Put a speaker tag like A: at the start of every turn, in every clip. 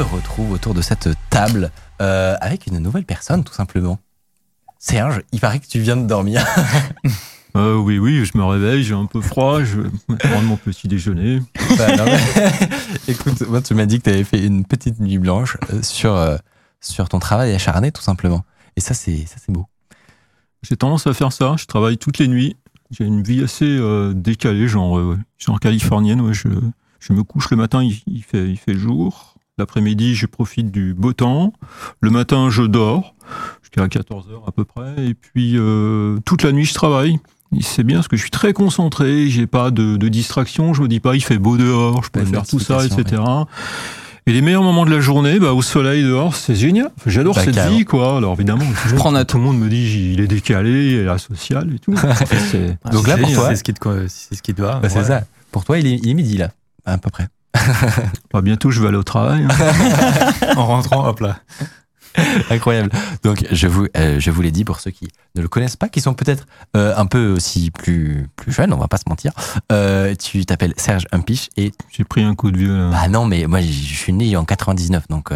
A: Retrouve autour de cette table euh, avec une nouvelle personne, tout simplement. Serge, il paraît que tu viens de dormir.
B: Euh, oui, oui, je me réveille, j'ai un peu froid, je vais prendre mon petit déjeuner.
A: Bah, non, mais- Écoute, moi, tu m'as dit que tu avais fait une petite nuit blanche euh, sur, euh, sur ton travail acharné, tout simplement. Et ça, c'est ça, c'est beau.
B: J'ai tendance à faire ça, je travaille toutes les nuits. J'ai une vie assez euh, décalée, genre, genre californienne. ouais, je, je me couche le matin, il, il fait, il fait jour. L'après-midi, je profite du beau temps. Le matin, je dors jusqu'à 14 heures à peu près. Et puis, euh, toute la nuit, je travaille. C'est bien parce que je suis très concentré, j'ai pas de, de distraction, je me dis pas il fait beau dehors, je peux faire tout ça, etc. Et les meilleurs moments de la journée, bah, au soleil dehors, c'est génial. Enfin, J'adore
A: Bah,
B: cette vie, quoi. Alors évidemment, tout, le
C: prends
B: monde-
C: note.
B: tout le monde me dit il est décalé, il est asocial et tout.
A: Donc là, pour toi,
D: c'est ce qui te, c'est ce qui te va.
A: bah, c'est ça. Pour toi, il est, il est midi, là, à peu près.
B: bah, bientôt, je vais aller au travail. hein.
D: En rentrant, hop là.
A: Incroyable. Donc, je vous, euh, je vous l'ai dit pour ceux qui ne le connaissent pas, qui sont peut-être euh, un peu aussi plus, plus jeunes, on va pas se mentir. Euh, tu t'appelles Serge Humpiche et
B: J'ai pris un coup de vieux. là.
A: Bah non, mais moi je suis né en 99, donc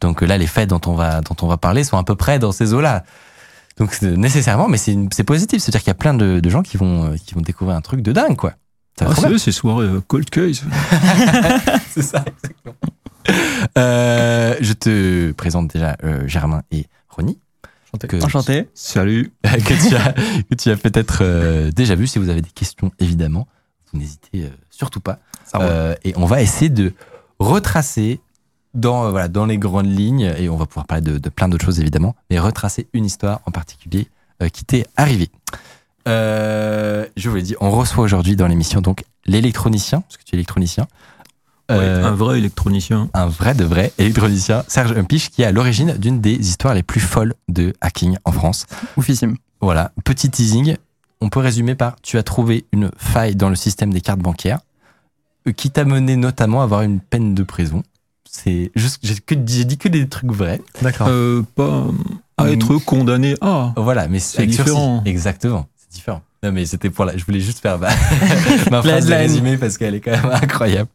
A: donc là les fêtes dont on va dont on va parler sont à peu près dans ces eaux-là. Donc nécessairement, mais c'est positif, c'est-à-dire qu'il y a plein de, de gens qui vont qui vont découvrir un truc de dingue quoi.
B: Ah, c'est ces soirées euh, cold case.
A: c'est ça exactement. Euh, je te présente déjà euh, Germain et Ronnie. Que,
C: Enchanté.
B: Salut.
A: que tu as, peut-être euh, déjà vu. Si vous avez des questions, évidemment, vous n'hésitez euh, surtout pas. Euh, et on va essayer de retracer dans, euh, voilà, dans les grandes lignes, et on va pouvoir parler de, de plein d'autres choses évidemment, mais retracer une histoire en particulier euh, qui t'est arrivée. Euh, je vous l'ai dit, on reçoit aujourd'hui dans l'émission donc l'électronicien, parce que tu es électronicien, Euh,
B: Un vrai électronicien.
A: un vrai de vrai électronicien, Serge Humpiche, qui est à l'origine d'une des histoires les plus folles de hacking en France.
C: Oufissime.
A: Voilà, petit teasing. On peut résumer par tu as trouvé une faille dans le système des cartes bancaires euh, qui t'a mené notamment à avoir une peine de prison. C'est juste, j'ai que- j'ai dit que des trucs vrais.
D: D'accord.
B: Euh, pas à être condamné à.
A: Voilà, mais
B: C'est
A: avec sursis.
B: différent.
A: Exactement, c'est différent. Non, mais c'était pour la. Je voulais juste faire ma, ma phrase de résumé parce qu'elle est quand même incroyable.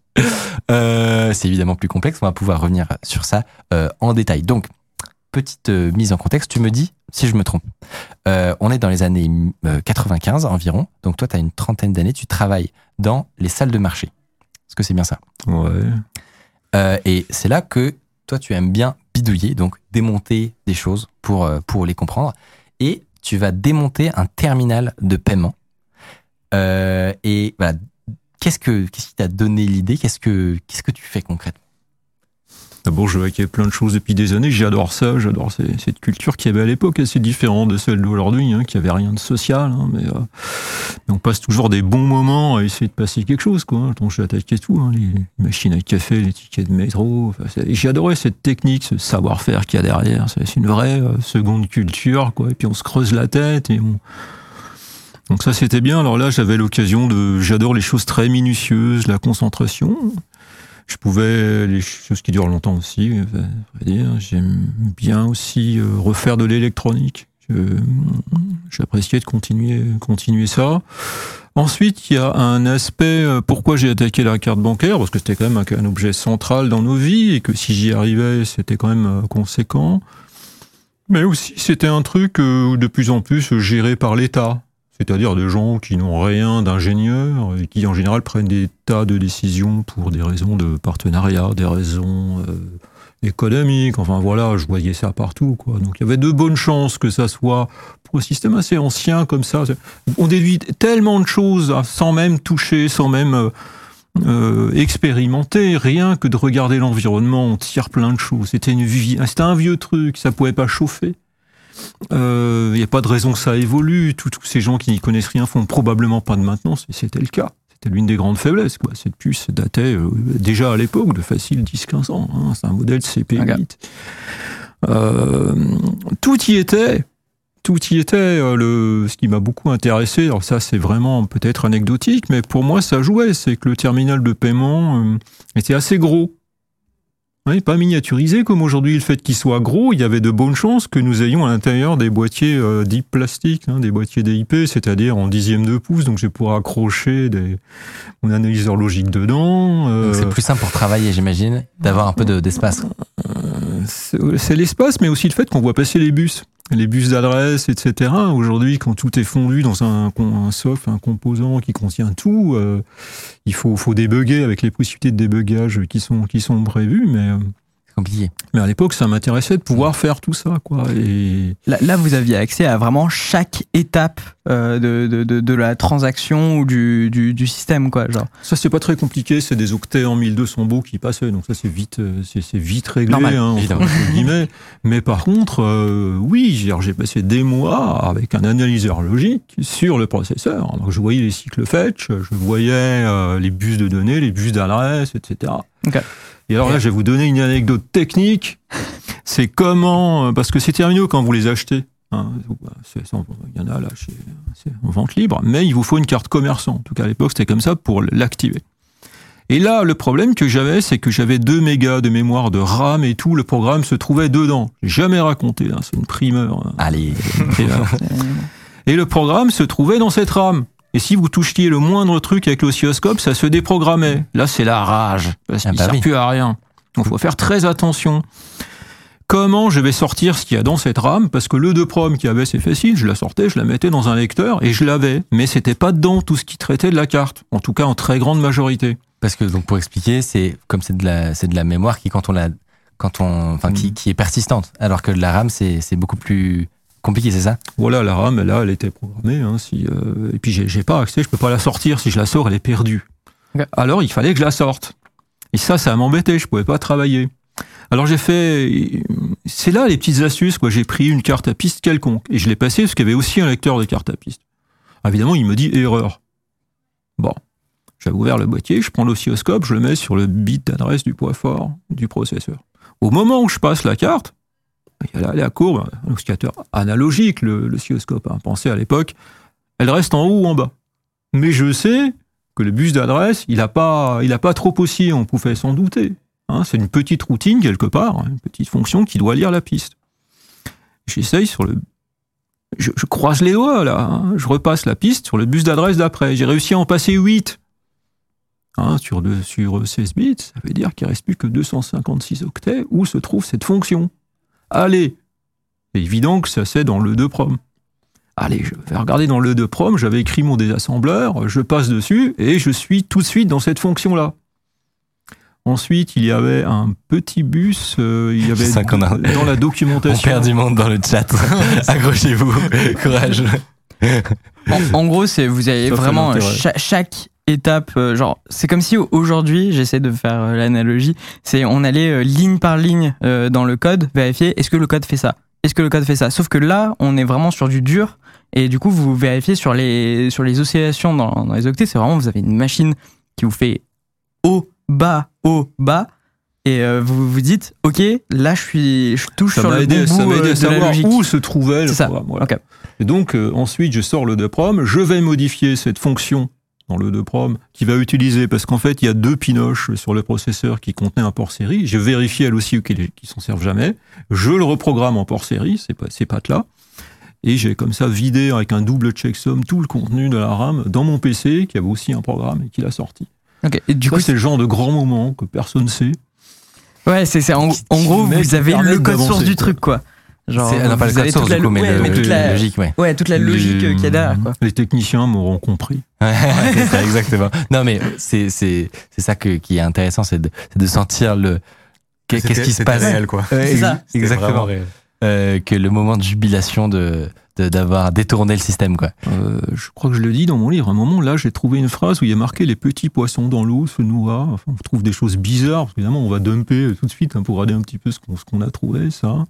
A: Euh, c'est évidemment plus complexe. On va pouvoir revenir sur ça euh, en détail. Donc, petite euh, mise en contexte. Tu me dis si je me trompe. Euh, on est dans les années euh, 95 environ. Donc, toi, tu as une trentaine d'années. Tu travailles dans les salles de marché. Est-ce que c'est bien ça?
B: Ouais.
A: Euh, Et c'est là que toi, tu aimes bien bidouiller, donc démonter des choses pour, euh, pour les comprendre. Et tu vas démonter un terminal de paiement. Euh, et qu'est-ce, que, qu'est-ce qui t'a donné l'idée? Qu'est-ce que, qu'est-ce que tu fais concrètement?
B: D'abord, je hackais plein de choses depuis des années. J'adore ça. J'adore cette culture qui avait à l'époque assez différente de celle d'aujourd'hui, hein, qui avait rien de social. hein, mais, euh, on passe toujours des bons moments à essayer de passer quelque chose. Quoi. Donc, j'ai attaqué tout. hein, les machines à café, les tickets de métro. Adoré cette technique, ce savoir-faire qu'il y a derrière. C'est une vraie euh, seconde culture. Quoi. Et puis, on se creuse la tête. Donc ça c'était bien. Alors là j'avais l'occasion de, j'adore les choses très minutieuses, la concentration. Je pouvais les choses qui durent longtemps aussi. euh. J'aime bien aussi euh, refaire de l'électronique. J'appréciais de continuer, continuer ça. Ensuite, il y a un aspect euh, pourquoi j'ai attaqué la carte bancaire parce que c'était quand même un, objet central dans nos vies et que si j'y arrivais, c'était quand même conséquent. Mais aussi, c'était un truc de plus en plus géré par l'État. C'est-à-dire des gens qui n'ont rien d'ingénieur et qui en général prennent des tas de décisions pour des raisons de partenariat, des raisons euh, économiques. Enfin voilà, je voyais ça partout. Quoi. Donc il y avait de bonnes chances que ça soit pour un système assez ancien comme ça. On déduit tellement de choses sans même toucher, sans même euh, euh, expérimenter. Rien que de regarder l'environnement, on tire plein de choses. C'était une vie, c'était un vieux truc, ça pouvait pas chauffer. Euh, Il n'y a pas de raison que ça évolue. Tous ces gens qui n'y connaissent rien font probablement pas de maintenance, et c'était le cas. C'était l'une des grandes faiblesses. Quoi. Cette puce datait euh, déjà à l'époque de facile 10-15 ans. hein. C'est un modèle CP8. Euh, tout y était. Tout y était. euh, Le, ce qui m'a beaucoup intéressé, alors ça c'est vraiment peut-être anecdotique, mais pour moi ça jouait. C'est que le terminal de paiement euh, était assez gros. Oui, pas miniaturisé comme aujourd'hui. Le fait qu'il soit gros, il y avait de bonnes chances que nous ayons à l'intérieur des boîtiers euh, dits plastiques, hein, des boîtiers DIP, c'est-à-dire en dixième de pouce. Donc je vais pouvoir accrocher mon analyseur logique dedans. euh,
A: c'est plus simple pour travailler, j'imagine, d'avoir un peu de- d'espace.
B: C'est l'espace, mais aussi le fait qu'on voit passer les bus, les bus d'adresse, etc. Aujourd'hui, quand tout est fondu dans un, un soft, un composant qui contient tout, euh, il faut, faut débugger avec les possibilités de débugage qui sont, qui sont prévues. Mais, euh,
A: compliqué.
B: mais à l'époque, ça m'intéressait de pouvoir faire tout ça. Quoi. Et
C: Là, là, vous aviez accès à vraiment chaque étape euh, de, de, de, de la transaction ou du, du, du système, quoi. Genre.
B: ça, c'est pas très compliqué. C'est des octets en 1200 baux qui passaient. Donc ça, c'est vite, euh, c'est c'est vite réglé.
C: Normal,
B: hein, guillemets. Mais par contre, euh, oui, j'ai passé des mois avec un analyseur logique sur le processeur. Donc je voyais les cycles fetch, je voyais euh, les bus de données, les bus d'adresse, etc.
C: Ok.
B: Et alors là, je vais vous donner une anecdote technique. C'est comment, euh, parce que c'est terminaux quand vous les achetez. hein, il y en a là c'est en vente libre, mais il vous faut une carte commerçant. En tout cas, à l'époque, c'était comme ça pour l'activer. Et là, le problème que j'avais, c'est que j'avais 2 mégas de mémoire de RAM et tout, le programme se trouvait dedans. Jamais raconté, hein, c'est une primeur. hein.
A: Allez.
B: Et le programme se trouvait dans cette RAM. Et si vous touchiez le moindre truc avec l'oscilloscope, ça se déprogrammait. Là, c'est la rage, parce
A: Ah
B: qu'il
A: bah
B: sert
A: oui.
B: plus à rien. Donc, faut faire très attention. Comment je vais sortir ce qu'il y a dans cette RAM Parce que le 2 prom qui avait, c'est facile, je la sortais, je la mettais dans un lecteur et je l'avais. Mais c'était pas dedans tout ce qui traitait de la carte. En tout cas, en très grande majorité.
A: Parce que donc pour expliquer, c'est comme c'est de la c'est de la mémoire qui quand on la quand on enfin qui, qui est persistante, alors que la RAM c'est c'est beaucoup plus compliqué, c'est ça?
B: Voilà, la RAM, là, elle était programmée. Hein, si, euh, et puis, j'ai pas accès, je peux pas la sortir. Si je la sors, elle est perdue. Alors, il fallait que je la sorte. Et ça, ça m'embêtait, je pouvais pas travailler. Alors, j'ai fait. C'est là les petites astuces, quoi. J'ai pris une carte à piste quelconque et je l'ai passée parce qu'il y avait aussi un lecteur de carte à piste. Évidemment, il me dit erreur. Bon. J'avais ouvert le boîtier, je prends l'oscilloscope, je le mets sur le bit d'adresse du poids fort du processeur. Au moment où je passe la carte, il y a la, courbe, un oscillateur analogique, le. Hein. Pensez à l'époque, elle reste en haut ou en bas. Mais je sais que le bus d'adresse, il n'a pas, pas trop oscillé, on pouvait s'en douter. Hein. C'est une petite routine quelque part, hein, une petite fonction qui doit lire la piste. J'essaye sur le. Je, croise les doigts là, hein. je repasse la piste sur le bus d'adresse d'après. J'ai réussi à en passer 8. Hein, sur, sur 16 bits, ça veut dire qu'il ne reste plus que 256 octets où se trouve cette fonction. Allez, c'est évident que ça c'est dans le 2 prom. Allez, je vais regarder dans le 2 prom, j'avais écrit mon désassembleur, je passe dessus et je suis tout de suite dans cette fonction-là. Ensuite, il y avait un petit bus, euh, il y avait
A: a-
B: dans la
A: On
B: documentation.
A: perd du monde dans le chat. Accrochez-vous, courage.
C: En, en gros, c'est vous avez vraiment chaque étape, euh, genre, c'est comme si aujourd'hui, j'essaie de faire euh, l'analogie, c'est on allait euh, ligne par ligne dans le code, vérifier est-ce que le code fait ça, est-ce que le code fait ça? Sauf que là, on est vraiment sur du dur, et du coup, vous vérifiez sur les sur les oscillations dans, dans les octets, c'est vraiment vous avez une machine qui vous fait haut, bas, haut, bas. Et vous vous dites, ok, là je suis, je touche
B: Ça
C: sur le
B: aidé,
C: bon
B: ça
C: bout
B: aidé à
C: de la
B: savoir où se trouvait le programme. voilà.
C: Ok.
B: Et donc, ensuite, je sors le 2 prom, je vais modifier cette fonction dans le 2 prom qui va utiliser, parce qu'en fait, il y a deux pinoches sur le processeur qui contenaient un port série. J'ai vérifié elle aussi qu'ils ne s'en servent jamais. Je le reprogramme en port série, c'est pas, ces pattes-là. Et j'ai comme ça vidé avec un double checksum tout le contenu de la RAM dans mon PC, qui avait aussi un programme et qui l'a sorti.
C: Ok. Et du coup,
B: c'est le genre de grand moment que personne ne sait.
C: Ouais, c'est c'est en, gros vous avez le code source du
B: quoi.
C: truc quoi. Genre
A: non, pas le
C: toute
A: du
C: la,
A: coup, mais
C: ouais,
A: le-
C: mais toute la
A: logique, ouais.
C: ouais, toute la logique qu'il y a derrière quoi.
B: Les techniciens m'auront compris.
A: Ouais, c'est ça, exactement. Non, mais c'est c'est c'est ça que, qui est intéressant, c'est de, c'est de sentir le qu'est- qu'est-ce qui se passe.
D: réel, quoi.
A: Ouais,
C: C'est ça.
A: Exactement.
D: réel.
A: Euh, que le moment de jubilation de d'avoir détourné le système, quoi.
B: Euh, je crois que je le dis dans mon livre. À un moment, là, j'ai trouvé une phrase où il y a marqué les petits poissons dans l'eau se noient. Enfin, on trouve des choses bizarres. Parce qu'évidemment, on va dumper tout de suite hein, pour regarder un petit peu ce qu'on ce qu'on a trouvé, ça.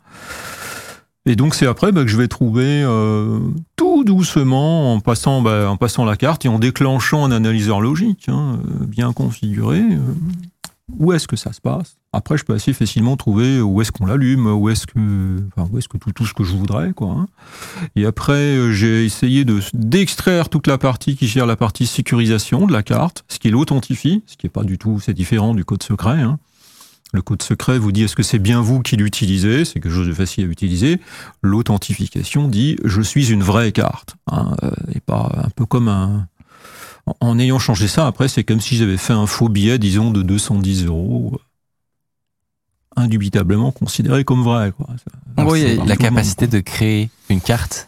B: Et donc c'est après bah, que je vais trouver euh, tout doucement en passant, bah, en passant la carte et en déclenchant un analyseur logique hein, euh, bien configuré. euh, où est-ce que ça se passe? Après, je peux assez facilement trouver où est-ce qu'on l'allume, où est-ce que, enfin, où est-ce que tout, tout ce que je voudrais, quoi. hein. Et après, euh, j'ai essayé de d'extraire toute la partie qui gère la partie sécurisation de la carte, ce qui l'authentifie, ce qui est pas du tout, c'est différent du code secret. hein. Le code secret vous dit est-ce que c'est bien vous qui l'utilisez, c'est quelque chose de facile à utiliser. L'authentification dit je suis une vraie carte, hein, euh, et pas un peu comme un. en- En ayant changé ça, après, c'est comme si j'avais fait un faux billet, disons, de 210 euros, euh, indubitablement considéré comme vrai. Quoi.
C: En gros, il y a
B: C'est
A: La
B: monde,
A: capacité de créer une carte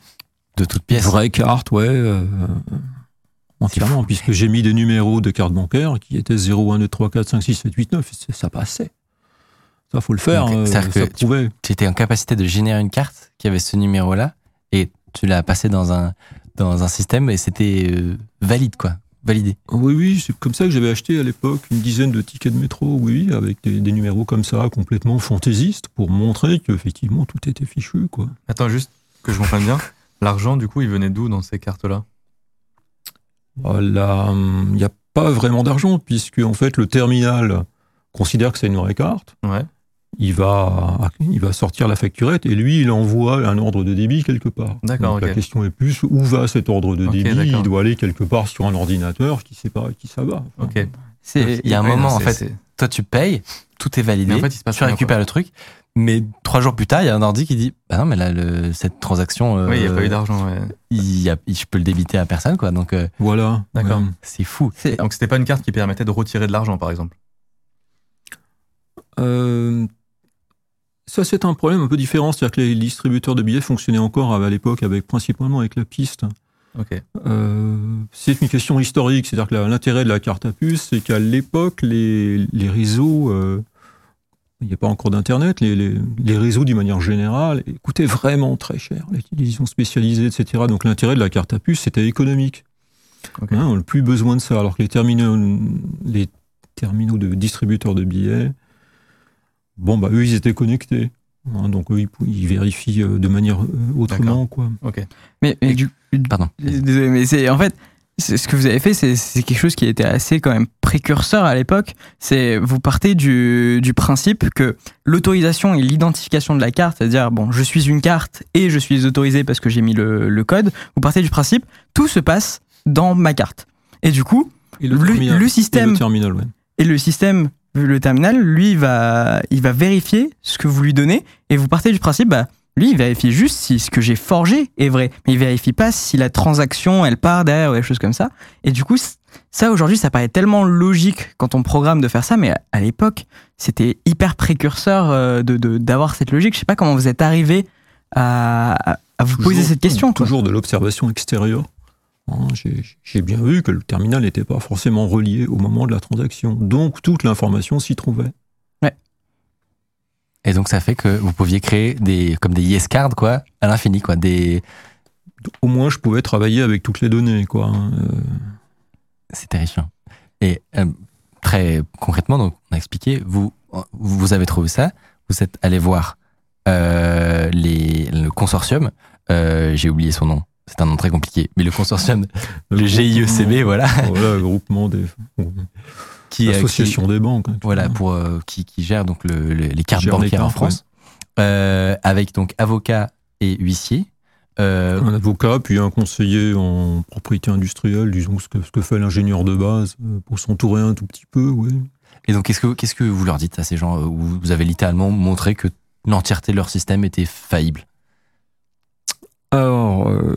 A: de toute pièce.
B: Vraie carte, ouais. euh, entièrement, puisque j'ai mis des numéros de carte bancaire qui étaient 0, 1, 2, 3, 4, 5, 6, 7, 8, 9, et c'est- ça passait. Ça, faut le faire,
A: Donc,
B: euh,
A: c'est-à-dire
B: ça
A: que tu-
B: prouvait.
A: Tu étais en capacité de générer une carte qui avait ce numéro-là et tu l'as passé dans un, dans un système et c'était euh, valide, quoi. Validé.
B: Oui, oui, c'est comme ça que j'avais acheté à l'époque une dizaine de tickets de métro, oui, avec des, des numéros comme ça, complètement fantaisistes, pour montrer qu'effectivement tout était fichu, quoi.
D: Attends, juste que je comprenne bien. L'argent, du coup, il venait d'où dans ces cartes-là?
B: Voilà, hum, il n'y a pas vraiment d'argent, puisque en fait le terminal considère que c'est une vraie carte.
D: Ouais.
B: Il va, il va sortir la facturette et lui, il envoie un ordre de débit quelque part.
D: D'accord.
B: La question est plus où va cet ordre de débit? Il doit aller quelque part sur un ordinateur qui sait pas qui ça va. Enfin,
D: Ok.
C: C'est
A: Il y a un
D: Ouais,
A: moment,
D: non,
A: en fait, toi tu payes, tout est validé,
D: Mais en fait, il se passe
A: tu récupères le truc, mais trois jours plus tard, il y a un ordi qui dit Bah non, mais là, le- cette transaction, euh,
D: Oui, il n'y a pas eu d'argent. ouais.
A: il y a- je peux le débiter à personne, quoi. Donc euh,
B: Voilà.
D: D'accord.
B: ouais.
A: c'est fou.
C: c'est-
D: Donc, c'était pas une carte qui permettait de retirer de l'argent, par exemple?
B: Euh, ça, c'est un problème un peu différent. C'est-à-dire que les distributeurs de billets fonctionnaient encore à l'époque avec, principalement avec la piste.
D: Ok.
B: Euh, c'est une question historique. C'est-à-dire que l'intérêt de la carte à puce, c'est qu'à l'époque, les, les réseaux, euh, il n'y a pas encore d'Internet, les, les- les réseaux, d'une manière générale, coûtaient vraiment très cher. Les télévisions spécialisées, etc. Donc l'intérêt de la carte à puce, c'était économique.
D: Ok.
B: Hein, on n'a plus besoin de ça. Alors que les terminaux, les terminaux de distributeurs de billets, bon, bah, eux, ils étaient connectés. Hein, donc, eux, ils, vérifient euh, de manière euh, autrement, quoi.
D: Ok.
C: Mais, mais du,
A: Pardon.
C: Désolé, mais c'est en fait c'est- ce que vous avez fait, c'est quelque chose qui était assez quand même précurseur à l'époque. C'est vous partez du, du principe que l'autorisation et l'identification de la carte, c'est-à-dire bon, je suis une carte et je suis autorisé parce que j'ai mis le, le code. Vous partez du principe tout se passe dans ma carte. Et du coup,
B: Et
C: Le-
B: terminal-
C: le
B: et
C: système-
B: le terminal, ouais.
C: et le système, le terminal, lui, il va, il va vérifier ce que vous lui donnez et vous partez du principe, bah, lui, il vérifie juste si ce que j'ai forgé est vrai, mais il vérifie pas si la transaction, elle part derrière ou des choses comme ça. Et du coup, ça, aujourd'hui, ça paraît tellement logique quand on programme de faire ça, mais à- l'époque, c'était hyper précurseur euh, de, d'avoir cette logique. Je sais pas comment vous êtes arrivé à, vous poser cette question. quoi.
B: Toujours de l'observation extérieure. Hein, J'ai bien vu que le terminal n'était pas forcément relié au moment de la transaction. Donc, toute l'information s'y trouvait.
A: Et donc ça fait que vous pouviez créer des comme des yes cards quoi à l'infini quoi des
B: Au moins, je pouvais travailler avec toutes les données, quoi. hein. Euh,
A: c'est terrifiant. Et euh, très concrètement donc on a expliqué vous vous avez trouvé ça vous êtes allé voir euh, les le consortium j'ai oublié son nom c'est un nom très compliqué mais le consortium le GIECB voilà
B: Voilà, le groupement des.
A: qui qui-
B: L'association des banques. hein,
A: voilà pour euh, qui, qui gère donc le- le- les cartes
B: les
A: bancaires en France Euh, avec donc avocat et huissier Euh,
B: Un avocat, puis un conseiller en propriété industrielle, disons ce que, ce que fait l'ingénieur de base, pour s'entourer un tout petit peu, oui.
A: Et donc, qu'est-ce que, qu'est-ce que vous leur dites à ces gens? Où Vous avez littéralement montré que l'entièreté de leur système était faillible.
B: Alors, euh,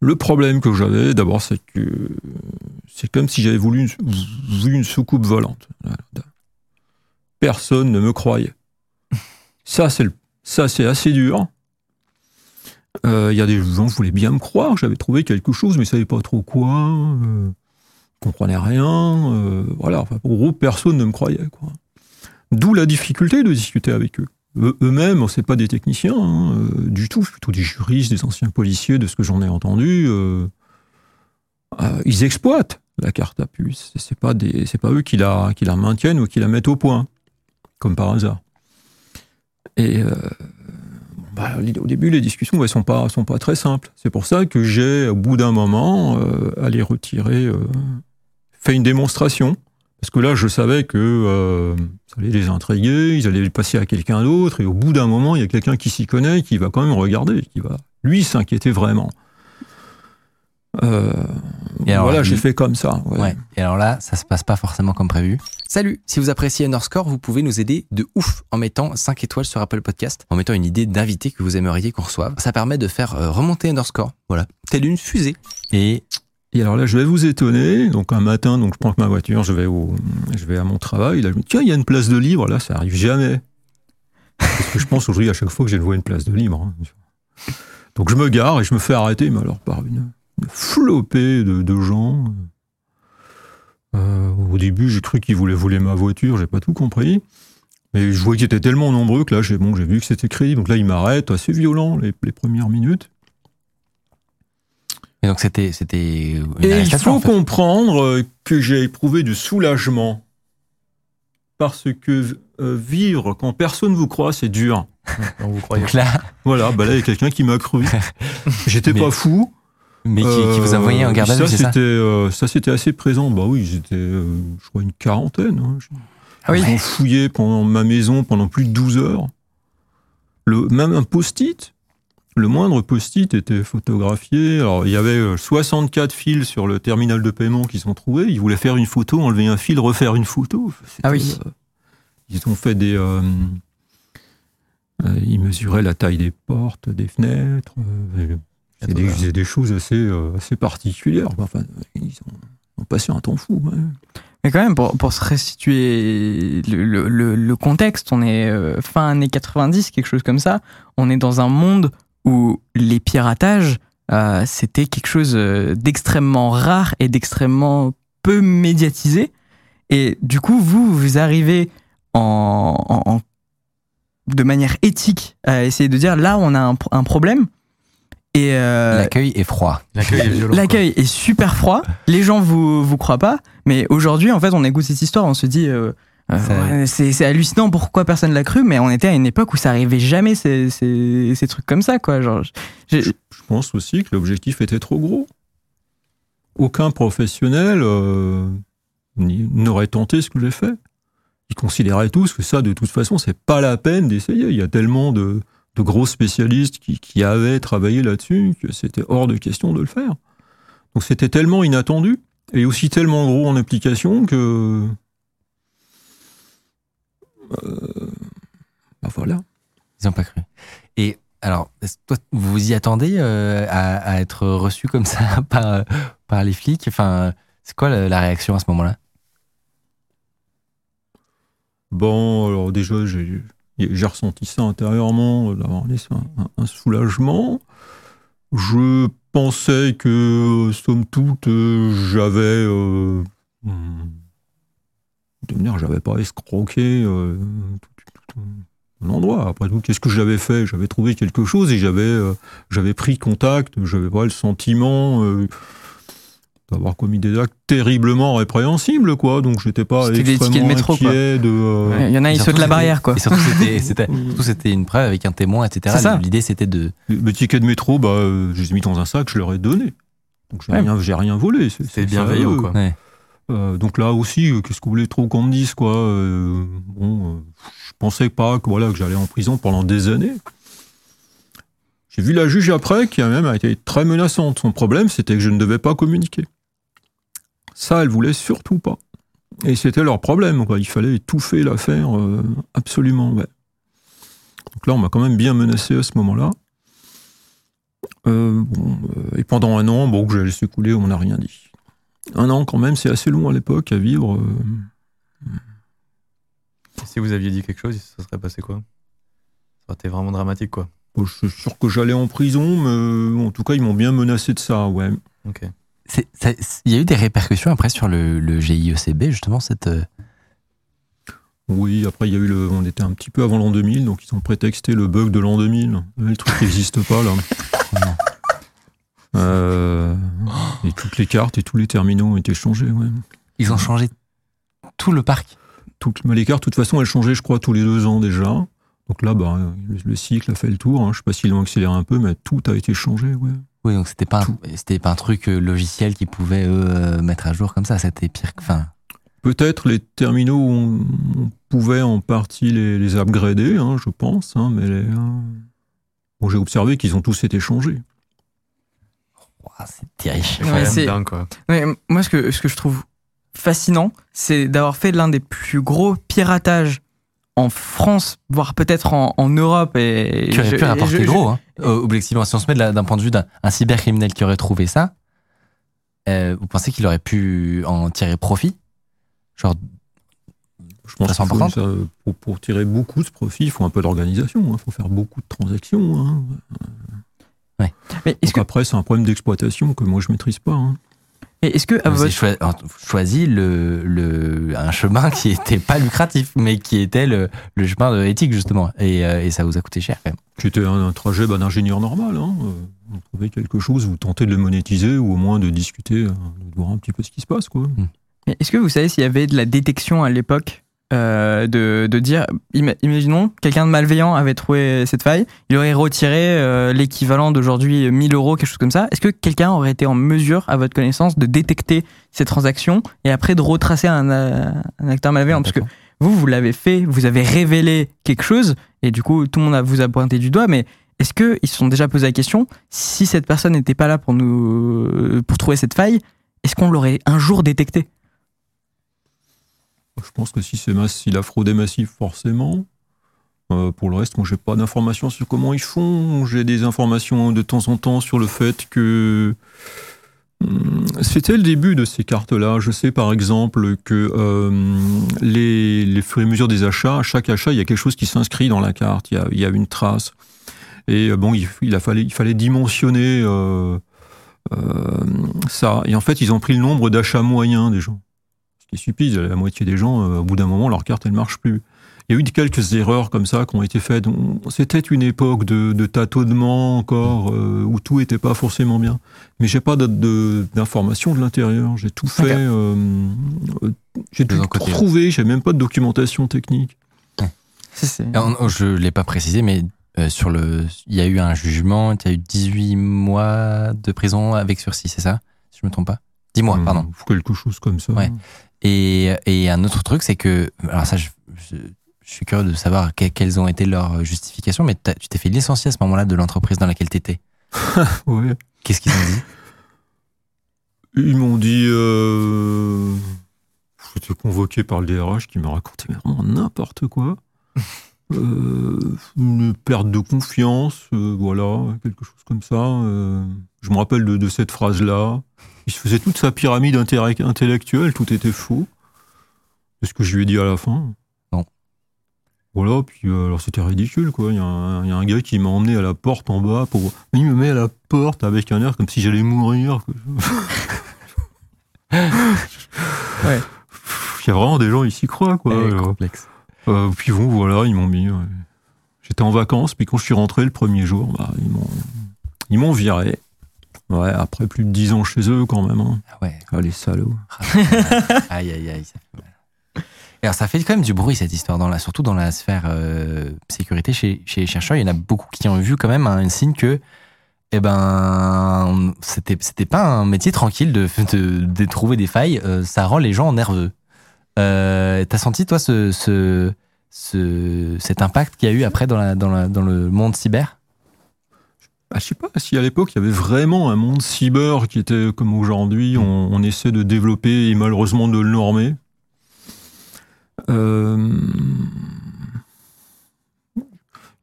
B: le problème que j'avais, d'abord, c'est que c'est comme si j'avais voulu une, soucoupe volante. Personne ne me croyait. Ça, c'est assez dur. Euh, Il y a des gens qui voulaient bien me croire, j'avais trouvé quelque chose, mais ils ne savaient pas trop quoi. Euh, comprenaient rien. euh, voilà, enfin, en gros, personne ne me croyait. D'où la difficulté de discuter avec eux. Eux- Eux-mêmes, c'est pas des techniciens hein, euh, du tout, plutôt des juristes, des anciens policiers, de ce que j'en ai entendu. euh, euh, ils exploitent la carte à puce. C'est pas pas eux qui la, maintiennent ou qui la mettent au point, comme par hasard. Et bah, au début, les discussions ne sont, pas, très simples. C'est pour ça que j'ai, au bout d'un moment, allé retirer, fait une démonstration. Parce que là, je savais que euh, ça allait les intriguer, ils allaient le passer à quelqu'un d'autre, et au bout d'un moment, il y a quelqu'un qui s'y connaît, qui va quand même regarder, qui va, lui, s'inquiéter vraiment. Euh,
A: Et alors,
B: voilà, j'ai fait comme ça. ouais.
A: Ouais. Et alors là, ça se passe pas forcément comme prévu. Salut Si vous appréciez Underscore, vous pouvez nous aider de ouf en mettant 5 étoiles sur Apple Podcast, en mettant une idée d'invité que vous aimeriez qu'on reçoive. Ça permet de faire euh, remonter Underscore. Voilà. Telle une fusée. Et
B: Et alors là, je vais vous étonner. Donc un matin, donc je prends ma voiture, je vais je à mon travail. Là, je me dis tiens, il y a une place de libre. Là, ça arrive jamais. Parce que je pense aujourd'hui à chaque fois que j'ai vois une place de libre. hein. Donc je me gare et je me fais arrêter, mais alors par une, flopée de, gens. Euh, au début, j'ai cru qu'ils voulaient voler ma voiture. J'ai pas tout compris. Mais je voyais qu'ils étaient tellement nombreux que là, j'ai bon, j'ai vu que c'était crédible. Donc là, ils m'arrêtent, assez violent les premières minutes.
A: Et donc c'était c'était une
B: Et il faut
A: en fait.
B: comprendre euh, que j'ai éprouvé du soulagement. Parce que euh, vivre quand personne vous croit, c'est dur.
D: On vous croyez.
A: Donc là,
B: Voilà, bah là, il y a quelqu'un qui m'a cru. J'étais pas fou.
A: mais qui, qui vous a envoyé en garde à
B: ça,
A: vue, c'est ça
B: c'était, euh, ça, c'était assez présent. Bah oui, j'étais, euh, je crois, une quarantaine. hein.
C: Ah oui.
B: Ils ont fouillé pendant ma maison pendant plus de 12 heures. Le, même un post-it, le moindre post-it était photographié. Alors, il y avait euh, 64 fils sur le terminal de paiement qui sont trouvés. Ils voulaient faire une photo, enlever un fil, refaire une photo.
C: Ah oui.
B: euh, ils ont fait des. euh, euh, ils mesuraient la taille des portes, des fenêtres. euh, c'est des, c'est des choses assez, euh, assez particulières. Enfin, ils ont, ont passé un temps fou. ouais.
C: Mais quand même, pour, pour se restituer le, le- le- le contexte, on est euh, fin années 90, quelque chose comme ça. On est dans un monde où les piratages, euh, c'était quelque chose euh, d'extrêmement rare et d'extrêmement peu médiatisé. Et du coup, vous, vous arrivez en, en- en- de manière éthique à essayer de dire là, on a un, pro- un problème. Et euh,
A: L'accueil est froid.
D: L'accueil est violent.
C: L'accueil est super froid. Les gens vous vous croient pas, mais aujourd'hui en fait on écoute cette histoire, on se dit euh, euh, ouais, c'est c'est hallucinant pourquoi personne l'a cru, mais on était à une époque où ça arrivait jamais ces, ces, ces trucs comme ça quoi. Genre,
B: Je pense aussi que l'objectif était trop gros. Aucun professionnel euh, n'aurait tenté ce que j'ai fait. Ils considéraient tous que ça, de toute façon, c'est pas la peine d'essayer. Il y a tellement de, de gros spécialistes qui, qui avaient travaillé là-dessus que c'était hors de question de le faire. Donc c'était tellement inattendu et aussi tellement gros en application que. Euh, bah voilà.
A: Ils n'ont pas cru. Et alors, toi, vous y attendez euh, à, être reçu comme ça par, euh, par les flics? Enfin, c'est quoi la, réaction à ce moment-là?
B: Bon, alors déjà, j'ai ressenti ça intérieurement, d'avoir un, soulagement. Je pensais que, somme toute, j'avais... Hmm, de manière, j'avais pas escroqué euh, tout, tout un endroit. Après tout, qu'est-ce que j'avais fait? J'avais trouvé quelque chose et j'avais euh, j'avais pris contact, j'avais pas le sentiment... euh, d'avoir commis des actes terriblement répréhensibles, quoi. Donc, j'étais pas extrêmement
C: métro, quoi.
B: inquiet de... euh,
C: il y en a ils sautent la barrière quoi.
A: Et surtout, c'était- c'était surtout, c'était une preuve avec un témoin, etc. L'idée, c'était de.
B: Le ticket de métro, bah, euh, je les ai mis dans un sac, je leur ai donné. Donc j'ai
C: Ouais.
B: rien, volé. C'est
D: bienveillant, quoi.
A: Ouais.
B: Euh, donc là aussi, euh, qu'est-ce que vous voulez trop qu'on me dise, quoi euh, Bon, euh, je pensais pas que voilà que j'allais en prison pendant des années. J'ai vu la juge après, qui a même été très menaçante. Son problème, c'était que je ne devais pas communiquer. Ça, elle voulait surtout pas. Et c'était leur problème, quoi. Il fallait étouffer l'affaire, absolument. Donc là, on m'a quand même bien menacé à ce moment-là. Et pendant un an, bon, que j'ai laissé couler, on n'a rien dit. Un an, quand même, c'est assez long à l'époque à vivre. euh.
D: Et Si vous aviez dit quelque chose, ça serait passé quoi? Ça aurait été vraiment dramatique, quoi.
B: Bon, je suis sûr que j'allais en prison, mais en tout cas, ils m'ont bien menacé de ça, ouais.
D: Ok.
A: Il y a eu des répercussions après sur le, le GIECB, justement, cette. euh,
B: Oui, après, il y a eu le. On était un petit peu avant l'an 2000, donc ils ont prétexté le bug de l'an 2000. Ouais, Le truc n'existe pas, là. Euh, et toutes les cartes et tous les terminaux ont été changés, ouais.
A: Ils ont changé tout le parc.
B: Toutes, les cartes, de toute façon, elles changeaient, je crois, tous les deux ans déjà. Donc là, bah, le, le cycle a fait le tour. Hein. Je sais pas s'ils l'ont accéléré un peu, mais tout a été changé. Ouais.
A: Oui, donc c'était pas, c'était pas un truc euh, logiciel qu'ils pouvaient eux euh, mettre à jour comme ça. C'était pire. que- Enfin,
B: Peut-être les terminaux, on, on pouvait en partie les, les upgrader, hein, je pense, hein, mais les, euh, bon, j'ai observé qu'ils ont tous été changés.
A: C'est
C: Ouais,
D: quoi.
C: Ouais, moi, ce que, ce que je trouve fascinant, c'est d'avoir fait l'un des plus gros piratages en France, voire peut-être en, en Europe. Et
A: Qui aurait
C: je-
A: pu rapporter
C: je- je-
A: gros, hein. euh, objectivement. Si on se met la- d'un point de vue d'un un cybercriminel qui aurait trouvé ça, euh, vous pensez qu'il aurait pu en tirer profit? Genre,
B: Je pense qu'il faut, ça, pour, pour tirer beaucoup de profit, il faut un peu d'organisation, il faut faire beaucoup de transactions. hein.
C: Mais est-ce
B: Donc
C: que,
B: après, c'est un problème d'exploitation que moi je maîtrise pas. hein.
C: mais est-ce que à
A: vous avez
C: votre-
A: choisi le, le, un chemin qui était pas lucratif, mais qui était le, le chemin de éthique, justement. Et, euh, et ça vous a coûté cher, quand même.
B: C'était un, un trajet d'ingénieur normal. Hein. Euh, Vous trouvez quelque chose, vous tentez de le monétiser ou au moins de discuter, euh, de voir un petit peu ce qui se passe. Quoi.
C: Mais Est-ce que vous savez s'il y avait de la détection à l'époque? Euh, de, de dire, ima- imaginons, quelqu'un de malveillant avait trouvé cette faille, il aurait retiré euh, l'équivalent d'aujourd'hui 1000 euros, quelque chose comme ça. Est-ce que quelqu'un aurait été en mesure, à votre connaissance, de détecter ces transactions et après de retracer un, euh, un acteur malveillant? Parce que vous, vous l'avez fait, vous avez révélé quelque chose, et du coup, tout le monde a- vous a pointé du doigt, mais est-ce qu'ils se sont déjà posé la question, si cette personne n'était pas là pour nous, pour trouver cette faille, est-ce qu'on l'aurait un jour détecté
B: Je pense que si c'est mass- si la fraude est massive, forcément. Euh, pour le reste, moi, j'ai pas d'informations sur comment ils font. J'ai des informations de temps en temps sur le fait que hum, c'était le début de ces cartes-là. Je sais par exemple que euh, les, les des achats, à chaque achat, il y a quelque chose qui s'inscrit dans la carte. Il y a, a une trace. Et euh, bon, il, a fallu, il fallait dimensionner ça. Et en fait, ils ont pris le nombre d'achats moyens des gens. Est stupide, la moitié des gens, euh, au bout d'un moment, leur carte, elle marche plus. Il y a eu quelques erreurs comme ça qui ont été faites. C'était une époque de, de tâtonnement encore, euh, où tout était pas forcément bien. Mais j'ai pas de- de- d'informations de, l'intérieur. J'ai tout fait, euh, j'ai tout trouvé. J'ai même pas de documentation technique.
C: Ça, c'est-
A: Et on- Je l'ai pas précisé, mais euh, sur le, il y a eu un jugement, il y a eu 18 mois de prison avec sursis, c'est ça? Si je me trompe pas 10 mois,
B: Euh,
A: pardon.
B: Quelque chose comme ça.
A: Ouais. Et, et un autre truc, c'est que, alors ça, je, je, je suis curieux de savoir que- quelles ont été leurs justifications, mais tu t'es fait licencier à ce moment-là de l'entreprise dans laquelle tu étais.
B: Ouais.
A: Qu'est-ce qu'ils ont dit?
B: Ils m'ont dit. Euh... J'étais convoqué par le DRH qui m'a raconté vraiment n'importe quoi. Euh, une perte de confiance, euh, voilà, quelque chose comme ça. Euh. je me rappelle de, de cette phrase-là. Il se faisait toute sa pyramide intellec- intellectuelle, tout était faux. C'est ce que je lui ai dit à la fin.
A: Bon.
B: Voilà, puis euh, alors c'était ridicule, quoi. Il y, a un il y a un gars qui m'a emmené à la porte en bas pour. Il me met à la porte avec un air comme si j'allais mourir.
C: Ouais.
B: Il y a vraiment des gens ici croient, quoi. Alors,
A: complexe.
B: euh, puis bon, voilà, ils m'ont mis. ouais. J'étais en vacances, puis quand je suis rentré le premier jour, bah, ils m'ont, ils m'ont viré. Ouais, après plus de 10 ans chez eux, quand même. Hein.
A: Ah ouais.
B: Ah, les salauds.
A: aïe, aïe, aïe, ça fait mal. Alors ça fait quand même du bruit cette histoire, dans la, surtout dans la sphère euh, sécurité chez, chez les chercheurs. Il y en a beaucoup qui ont vu quand même un signe que eh ben, c'était, c'était pas un métier tranquille de, de, de trouver des failles. euh, ça rend les gens nerveux. Euh, T'as senti, toi, ce, ce, ce, cet impact qu'il y a eu après dans, la, dans, la, dans le monde cyber?
B: Ah, je sais pas si à l'époque il y avait vraiment un monde cyber qui était comme aujourd'hui, on, on essaie de développer et malheureusement de le normer. Euh,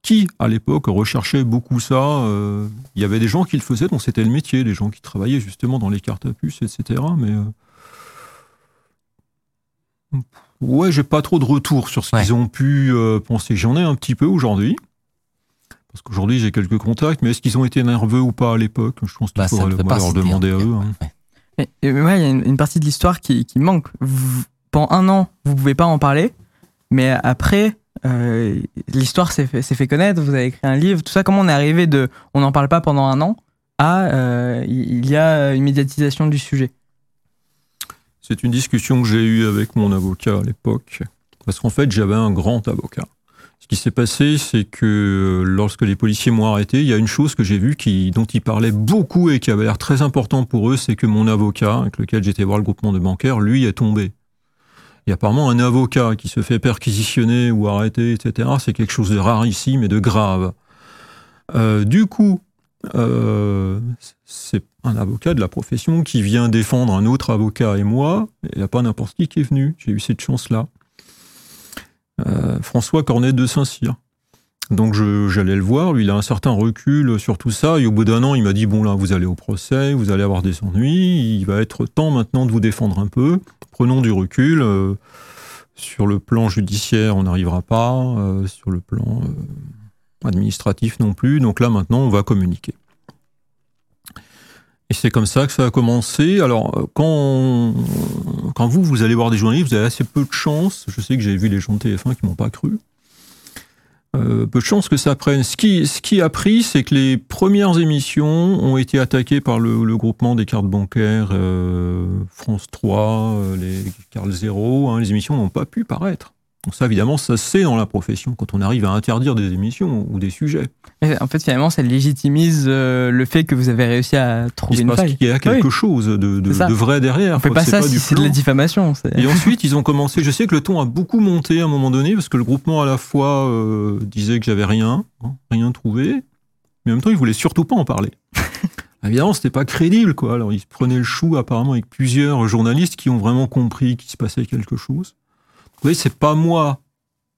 B: Qui à l'époque recherchait beaucoup ça euh, Il y avait des gens qui le faisaient, dont c'était le métier, des gens qui travaillaient justement dans les cartes à puces, etc. Mais euh, ouais, j'ai pas trop de retour sur ce
A: Ouais.
B: qu'ils ont pu euh, penser. J'en ai un petit peu aujourd'hui. Parce qu'aujourd'hui, j'ai quelques contacts, mais est-ce qu'ils ont été nerveux ou pas à l'époque? Je pense qu'il
A: Bah,
B: faudrait le-
A: pas
B: leur demander à eux. hein.
A: Ouais.
C: Et- et ouais, il y a une, une partie de l'histoire qui, qui manque. Vous- pendant un an, vous pouvez pas en parler, mais après, euh, l'histoire s'est fait, fait connaître. Vous avez écrit un livre, tout ça. Comment on est arrivé de, on n'en parle pas pendant un an, à euh, il il y a une médiatisation du sujet?
B: C'est une discussion que j'ai eue avec mon avocat à l'époque. Parce qu'en fait, j'avais un grand avocat. Ce qui s'est passé, c'est que lorsque les policiers m'ont arrêté, il y a une chose que j'ai vue qui, dont ils parlaient beaucoup et qui avait l'air très important pour eux, c'est que mon avocat, avec lequel j'étais voir le groupement de bancaires, lui est tombé. Et apparemment, un avocat qui se fait perquisitionner ou arrêter, etc., c'est quelque chose de rarissime et de grave. Euh, du coup, euh, c'est un avocat de la profession qui vient défendre un autre avocat et moi. Il n'y a pas n'importe qui qui est venu. J'ai eu cette chance-là. Euh, François Cornet de Saint-Cyr. Donc j'allais le voir, lui il a un certain recul sur tout ça, et au bout d'un an il m'a dit, bon là vous allez au procès, vous allez avoir des ennuis, il va être temps maintenant de vous défendre un peu, prenons du recul, euh, sur le plan judiciaire on n'arrivera pas, euh, sur le plan administratif non plus, donc là maintenant on va communiquer. Et c'est comme ça que ça a commencé. Alors, quand, quand vous, vous allez voir des journalistes, vous avez assez peu de chance. Je sais que j'ai vu les gens de TF1 qui m'ont pas cru. Euh, peu de chance que ça prenne. Ce qui, ce qui a pris, c'est que les premières émissions ont été attaquées par le, groupement des cartes bancaires euh, France 3, euh, les cartes Zéro. Hein, les émissions n'ont pas pu paraître. Donc ça, évidemment, ça c'est dans la profession, quand on arrive à interdire des émissions ou des sujets.
C: En fait, finalement, ça légitimise euh, le fait que vous avez réussi à trouver une faille.
B: Il y a quelque chose de, de, vrai derrière.
C: On fait pas ça si c'est de la diffamation.
B: Et ensuite, ils ont commencé. Je sais que le ton a beaucoup monté à un moment donné parce que le groupement à la fois euh, disait que j'avais rien, hein, rien trouvé, mais en même temps, ils voulaient surtout pas en parler. Évidemment, c'était pas crédible, quoi. Alors, ils prenaient le chou apparemment avec plusieurs journalistes qui ont vraiment compris qu'il se passait quelque chose. Vous voyez, c'est pas moi,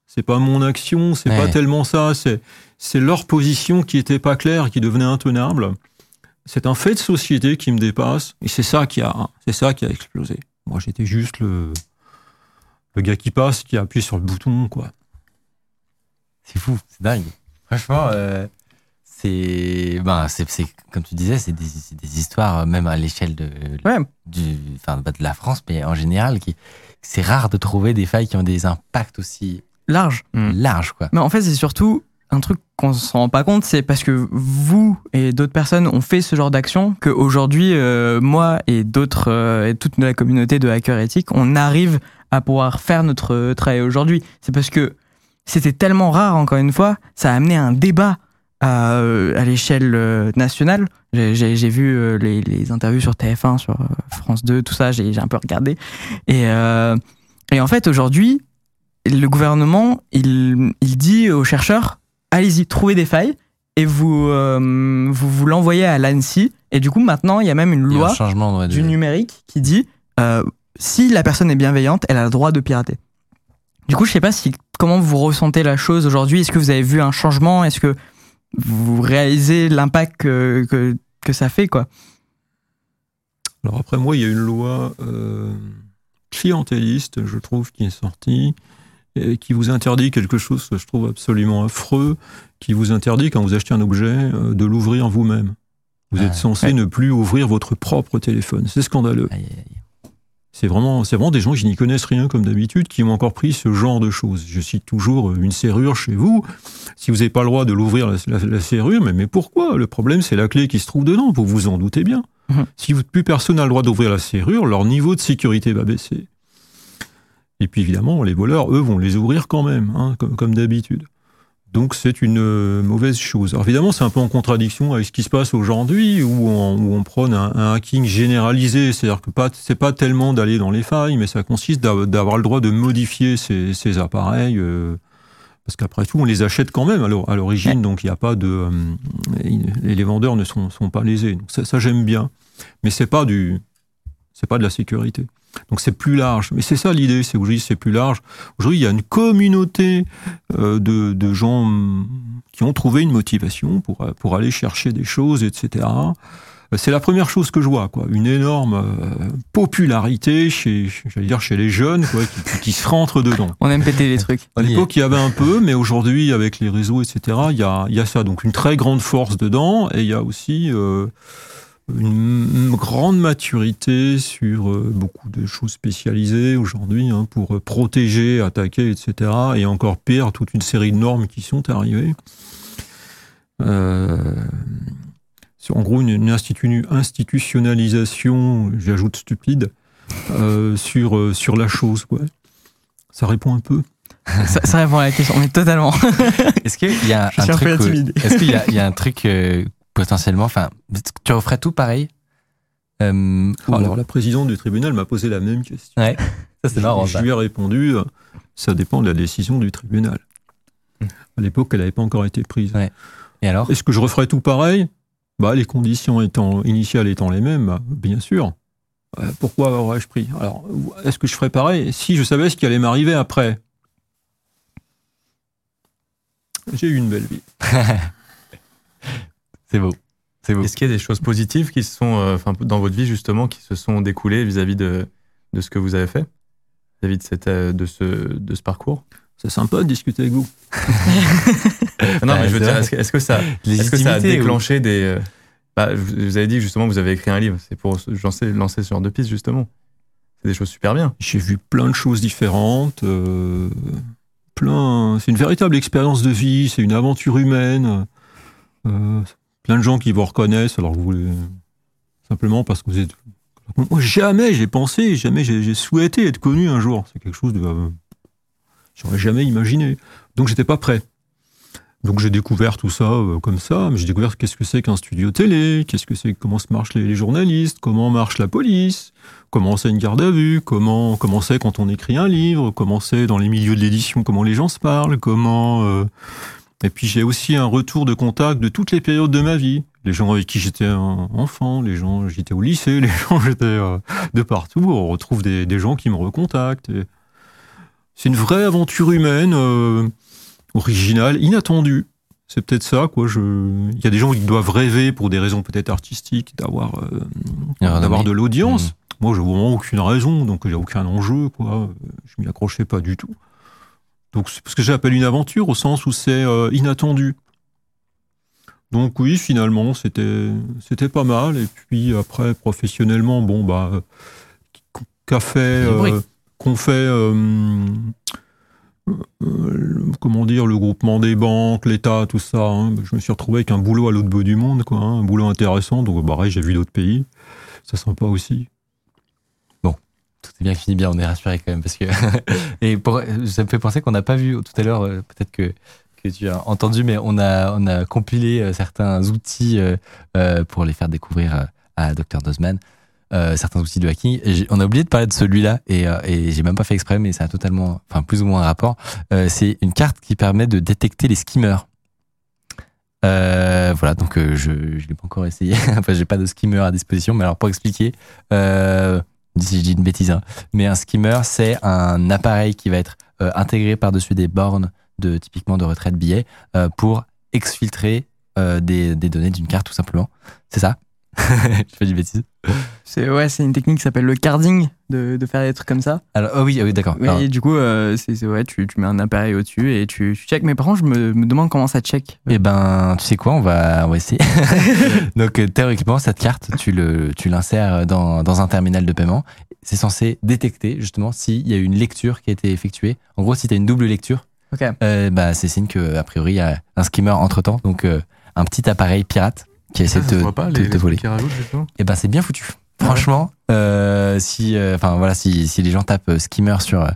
B: c'est pas mon action, c'est pas tellement ça, c'est c'est leur position qui était pas claire, qui devenait intenable. C'est un fait de société qui me dépasse, et c'est ça qui a, c'est ça qui a explosé. Moi, j'étais juste le, le gars qui passe, qui a appuyé sur le bouton, quoi.
A: C'est fou, c'est dingue. Franchement, euh, c'est, ben, c'est, comme tu disais, c'est des, des, histoires, même à l'échelle de, du, enfin, de la France, mais en général, qui, c'est rare de trouver des failles qui ont des impacts aussi
C: larges.
A: Larges, quoi.
C: Mais en fait, c'est surtout un truc qu'on se rend pas compte, c'est parce que vous et d'autres personnes ont fait ce genre d'action qu'aujourd'hui, euh, moi et d'autres, euh, et toute la communauté de hackers éthiques, on arrive à pouvoir faire notre travail aujourd'hui. C'est parce que c'était tellement rare, encore une fois, ça a amené un débat à, euh, à l'échelle nationale. J'ai vu les, les, interviews sur TF1, sur France 2, tout ça, j'ai un peu regardé. Et, et en fait, aujourd'hui, le gouvernement, il, il dit aux chercheurs, allez-y, trouvez des failles et vous euh, vous, vous l'envoyez à l'ANSI. Et du coup, maintenant, il y a même une loi du numérique qui dit euh, si la personne est bienveillante, elle a le droit de pirater. Du coup, je sais pas si comment vous ressentez la chose aujourd'hui. Est-ce que vous avez vu un changement? Est-ce que vous réalisez l'impact que, que, ça fait quoi
B: Alors après moi, il y a une loi euh, clientéliste, je trouve, qui est sortie qui vous interdit quelque chose que je trouve absolument affreux, qui vous interdit quand vous achetez un objet euh, de l'ouvrir vous-même. Vous êtes censé ne plus ouvrir votre propre téléphone. C'est scandaleux. C'est vraiment, c'est vraiment des gens qui n'y connaissent rien comme d'habitude, qui ont encore pris ce genre de choses. Je cite toujours euh, une serrure chez vous. Si vous n'avez pas le droit de l'ouvrir la, serrure, mais, mais pourquoi? Le problème, c'est la clé qui se trouve dedans. Vous vous en doutez bien. Mhm. Si plus personne n'a le droit d'ouvrir la serrure, leur niveau de sécurité va baisser. Et puis évidemment, les voleurs, eux, vont les ouvrir quand même, hein, comme, d'habitude. Donc c'est une euh, mauvaise chose. Alors évidemment, c'est un peu en contradiction avec ce qui se passe aujourd'hui, où on, où on prône un, hacking généralisé. C'est-à-dire que pas, c'est pas tellement d'aller dans les failles, mais ça consiste d'avoir le droit de modifier ces, ces appareils. Euh, parce qu'après tout, on les achète quand même à l'origine, donc il n'y a pas de, euh, les vendeurs ne sont, sont pas lésés. Donc ça, ça j'aime bien, mais c'est pas du, c'est pas de la sécurité. Donc c'est plus large. Mais c'est ça l'idée, c'est aujourd'hui c'est plus large. Aujourd'hui il y a une communauté euh, de, de, gens hum, qui ont trouvé une motivation pour, euh, pour aller chercher des choses, etc. Euh, c'est la première chose que je vois, quoi. Une énorme popularité chez, j'allais dire chez les jeunes, quoi, qui, qui, se rentrent dedans.
C: On aime péter les trucs.
B: À l'époque, il y avait un peu, mais aujourd'hui, avec les réseaux, etc., il y a, il y a ça. Donc une très grande force dedans, et il y a aussi euh, une grande maturité sur euh, beaucoup de choses spécialisées aujourd'hui hein, pour euh, protéger, attaquer, etc. Et encore pire, toute une série de normes qui sont arrivées. Euh, en gros, une, institutionnalisation, j'ajoute stupide, sur, sur la chose. Quoi. Ça répond un peu
C: ça, ça répond à la question, mais totalement.
A: Est-ce qu'il y a un truc. Est-ce qu'il y, a- il y a un truc euh, potentiellement. Enfin, tu referais tout pareil Euh,
B: Oh,
A: ou-
B: alors la présidente du tribunal m'a posé la même question.
A: Ouais, ça c'est marrant.
B: Je lui ai répondu, euh, ça dépend de la décision du tribunal. À l'époque, elle n'avait pas encore été prise.
A: Ouais. Et alors
B: Est-ce que je referais tout pareil? Bah, Les conditions étant, initiales étant les mêmes, bah, bien sûr. Euh, pourquoi aurais-je pris? Alors, est-ce que je ferais pareil? Si je savais ce qui allait m'arriver après J'ai eu une belle vie.
A: C'est beau. C'est beau.
D: Est-ce qu'il y a des choses positives qui se sont, euh, enfin, dans votre vie justement, qui se sont découlées vis-à-vis de, de ce que vous avez fait, vis-à-vis de, cette, euh, de, ce, de ce parcours?
B: C'est sympa de discuter avec vous.
D: Ah Non,
A: Bah,
D: mais je veux dire,
A: vrai.
D: est-ce que, est-ce que ça, est-ce que ça a
A: ou-
D: déclenché des. euh, bah, vous vous avez dit que justement vous avez écrit un livre, c'est pour lancer, lancer ce genre de piste justement. C'est des choses super bien.
B: J'ai vu plein de choses différentes. euh, plein. C'est une véritable expérience de vie. C'est une aventure humaine. euh, plein de gens qui vous reconnaissent. Alors que vous voulez simplement parce que vous êtes. Moi, jamais j'ai pensé, jamais j'ai j'ai souhaité être connu un jour. C'est quelque chose de. euh, J'aurais jamais imaginé. Donc j'étais pas prêt. Donc j'ai découvert tout ça euh, comme ça, mais j'ai découvert qu'est-ce que c'est qu'un studio télé, qu'est-ce que c'est, comment se marchent les, les journalistes, comment marche la police, comment c'est une garde à vue, comment comment c'est quand on écrit un livre, comment c'est dans les milieux de l'édition, comment les gens se parlent, comment. euh, Et puis j'ai aussi un retour de contact de toutes les périodes de ma vie. Les gens avec qui j'étais un enfant, les gens j'étais au lycée, les gens j'étais euh, de partout. On retrouve des, des gens qui me recontactent. et C'est une vraie aventure humaine, euh, originale, inattendue. C'est peut-être ça, quoi. Je... Il y a des gens qui doivent rêver pour des raisons peut-être artistiques d'avoir euh, d'avoir de l'audience.
A: Mhm.
B: Moi, je vois vraiment aucune raison, donc il n'y a aucun enjeu, quoi. Je m'y accrochais pas du tout. Donc c'est ce que j'appelle une aventure au sens où c'est euh, inattendu. Donc oui, finalement, c'était c'était pas mal. Et puis après, professionnellement, bon bah, qu'a fait, euh, qu'on fait, euh, comment dire, le groupement des banques, l'État, tout ça. hein. Je me suis retrouvé avec un boulot à l'autre bout du monde, quoi, hein, un boulot intéressant. Donc pareil, j'ai vu d'autres pays. C'est sympa aussi.
A: Bien finit bien, on est rassuré quand même parce que et ça me fait penser qu'on n'a pas vu tout à l'heure, euh, peut-être que que tu as entendu, mais on a on a compilé euh, certains outils euh, pour les faire découvrir à Dr Dozman, certains outils de hacking. On a oublié de parler de celui-là et, euh, et j'ai même pas fait exprès, mais ça a totalement, enfin plus ou moins un rapport. C'est une carte qui permet de détecter les skimmers. Voilà, donc je je l'ai pas encore essayé. enfin, j'ai pas de skimmer à disposition, mais alors pour expliquer. Si je dis une bêtise, hein. mais un skimmer, c'est un appareil qui va être euh, intégré par-dessus des bornes de typiquement de retrait de billets euh, pour exfiltrer euh, des données d'une carte tout simplement. C'est ça? Je fais du bêtise.
C: C'est ouais, c'est une technique qui s'appelle le carding, de, de faire des trucs comme ça.
A: Alors, oh oui, ah oui d'accord.
C: Oui, du coup, euh, c'est ouais, tu, tu mets un appareil au-dessus et tu, tu check. Mais par contre, je me, me demande comment ça check.
A: Eh ben, tu sais quoi, on va, on va essayer. Donc, euh, théoriquement, cette carte, tu le, tu l'insères dans, dans un terminal de paiement. C'est censé détecter justement s'il y a une lecture qui a été effectuée. En gros, si tu as une double lecture, euh, bah, c'est signe que a priori il y a un skimmer entre temps, donc euh, un petit appareil pirate qui essaie
D: Ah,
A: de te,
D: pas, les,
A: te
D: les
A: voler. Et ben c'est bien foutu. Franchement, euh, si, euh, enfin voilà, si, si les gens tapent euh, skimmer sur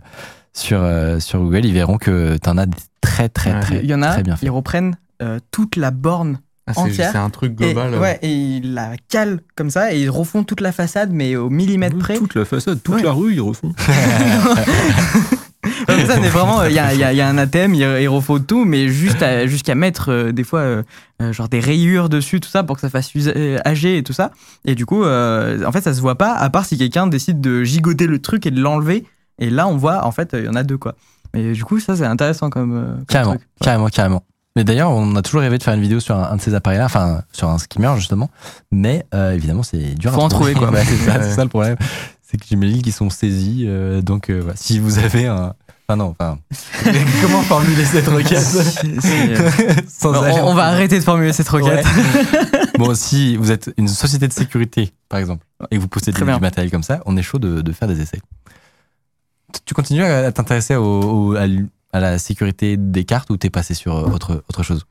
A: sur euh, sur Google, ils verront que t'en as des très très
D: Ouais.
A: très
C: Il y en a,
A: très bien fait.
C: ils reprennent euh, toute la borne
D: Ah, c'est
C: entière.
D: c'est un truc
C: et,
D: global. euh.
C: ouais, et ils la calent comme ça et ils refont toute la façade, mais au millimètre près.
B: Toute la façade, toute
C: Ouais.
B: la rue, ils refont.
C: Comme ça, mais vraiment, il y a, il y a- il y a un athème, ils refont tout, mais juste jusqu'à mettre euh, des fois euh, euh, genre des rayures dessus, tout ça, pour que ça fasse euh, âgé et tout ça. Et du coup, euh, en fait, ça se voit pas, à part si quelqu'un décide de gigoter le truc et de l'enlever. Et là, on voit, en fait, il y en a deux, quoi. Et du coup, ça, c'est intéressant comme, euh, comme
A: Carrément,
C: truc.
A: carrément, carrément. Mais d'ailleurs, on a toujours rêvé de faire une vidéo sur un, un de ces appareils-là, enfin sur un skimmer justement. Mais euh, évidemment, c'est dur
C: Faut
A: à
C: en trouver, quoi.
A: Ouais, c'est ça, c'est ça le problème. C'est que j'imagine qu'ils sont saisis. euh, donc, euh, voilà. si vous avez un, enfin non, enfin, comment formuler cette requête
C: euh,
A: sans
C: on,
A: aller en
C: on va arrêter de formuler cette requête.
A: Bon, si vous êtes une société de sécurité, par exemple, et que vous possédez
C: Très bien.
A: du matériel comme ça, on est chaud de, de faire des essais. Tu- continues à t'intéresser au, au- à, à la sécurité des cartes ou t'es passé sur euh, autre, autre chose?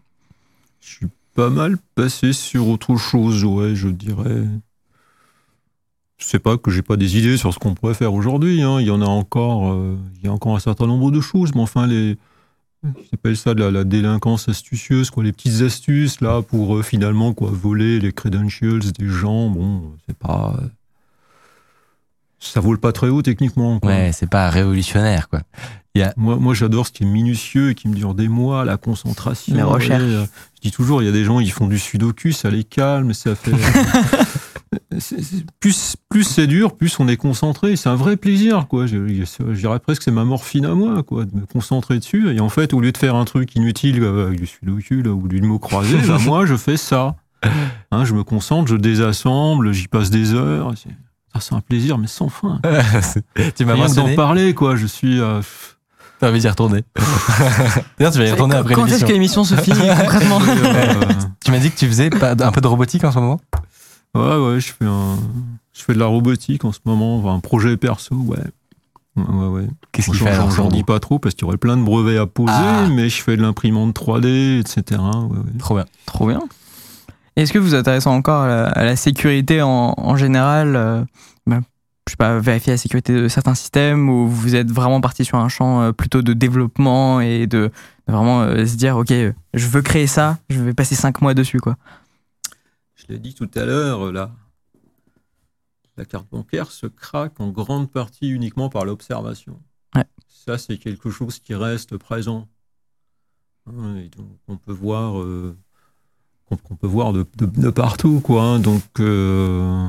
B: Je suis pas mal passé sur autre chose, ouais, je dirais. C'est pas que j'ai pas des idées sur ce qu'on pourrait faire aujourd'hui. hein. Il y en a encore, euh, il y a encore un certain nombre de choses, mais enfin les, j'appelle ça de la, la délinquance astucieuse, quoi, les petites astuces là pour euh, finalement quoi voler les credentials des gens. Bon, c'est pas, euh, ça vole pas très haut techniquement. Quoi.
A: Ouais, c'est pas révolutionnaire, quoi.
B: Moi, moi j'adore ce qui est minutieux et qui me dure des mois, la concentration.
C: Les recherches.
B: Ouais, euh, je dis toujours, il y a des gens, ils font du sudoku, ça les calme, ça fait. plus plus c'est dur, plus on est concentré. C'est un vrai plaisir, quoi. Je, je- je dirais presque que c'est ma morphine à moi, quoi, de me concentrer dessus. Et en fait, au lieu de faire un truc inutile euh, avec du sudoku là, ou du mot croisé, bah, moi, je fais ça. Hein, je me concentre, je désassemble, j'y passe des heures. C'est un plaisir, mais sans fin.
A: tu m'as
B: Rien d'en parler, quoi. Je suis. euh,
A: T'as envie d'y retourner. D'ailleurs, tu vas y retourner après
C: Quand est-ce que l'émission se finit concrètement
B: euh,
A: Tu m'as dit que tu faisais un peu de robotique en ce moment?
B: Ouais, ouais, je fais un, je fais de la robotique en ce moment, enfin, un projet perso, ouais. Ouais, ouais, ouais.
A: Qu'est-ce qu'il
B: j'en-
A: fait alors,
B: J'en dis pas trop parce qu'il y aurait plein de brevets à poser,
A: Ah.
B: mais je fais de l'imprimante 3D, etc. Ouais, ouais.
A: Trop bien.
C: Trop bien. Est-ce que vous vous intéressez encore à la, à la sécurité en, en général euh, ben, Je sais pas, vérifier la sécurité de certains systèmes ou vous êtes vraiment parti sur un champ euh, plutôt de développement et de, de vraiment euh, se dire ok, je veux créer ça, je vais passer cinq mois dessus quoi?
B: Je l'ai dit tout à l'heure, là. La carte bancaire se craque en grande partie uniquement par l'observation.
C: Ouais.
B: Ça, c'est quelque chose qui reste présent. Hein, et donc, on peut voir, euh, qu'on peut voir de, de- de partout, quoi. hein. Donc, euh,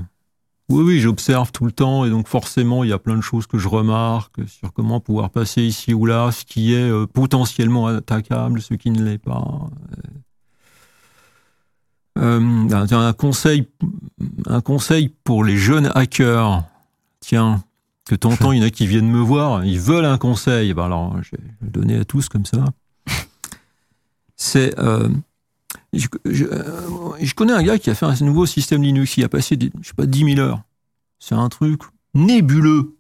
B: oui, oui, j'observe tout le temps, et donc forcément, il y a plein de choses que je remarque sur comment pouvoir passer ici ou là, ce qui est euh, potentiellement attaquable, ce qui ne l'est pas. Euh, un, un conseil, un conseil pour les jeunes hackers. Tiens, que t'entends, il y en a qui viennent me voir, ils veulent un conseil. Ben alors, je vais le donner à tous comme ça. C'est, euh, je, je- euh, je connais un gars qui a fait un nouveau système Linux. Il a passé, des, je sais pas, 10 000 heures. C'est un truc nébuleux.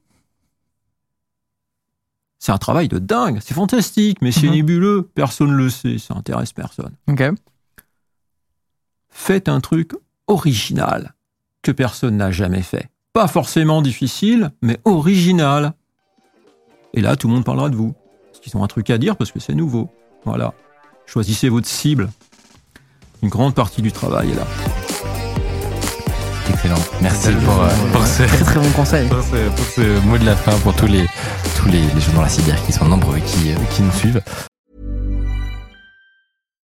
B: C'est un travail de dingue. C'est fantastique, mais c'est
C: Mhm.
B: nébuleux. Personne le sait. Ça intéresse personne
C: Ok.
B: Faites un truc original que personne n'a jamais fait. Pas forcément difficile, mais original. Et là, tout le monde parlera de vous. Parce qu'ils ont un truc à dire, parce que c'est nouveau. Voilà. Choisissez votre cible. Une grande partie du travail est là.
A: Excellent. Merci pour, euh, pour ce,
C: Très très bon conseil.
A: pour ce- pour ce mot de la fin pour tous les, tous les, les gens dans la cyber qui sont nombreux et qui, euh, qui nous suivent.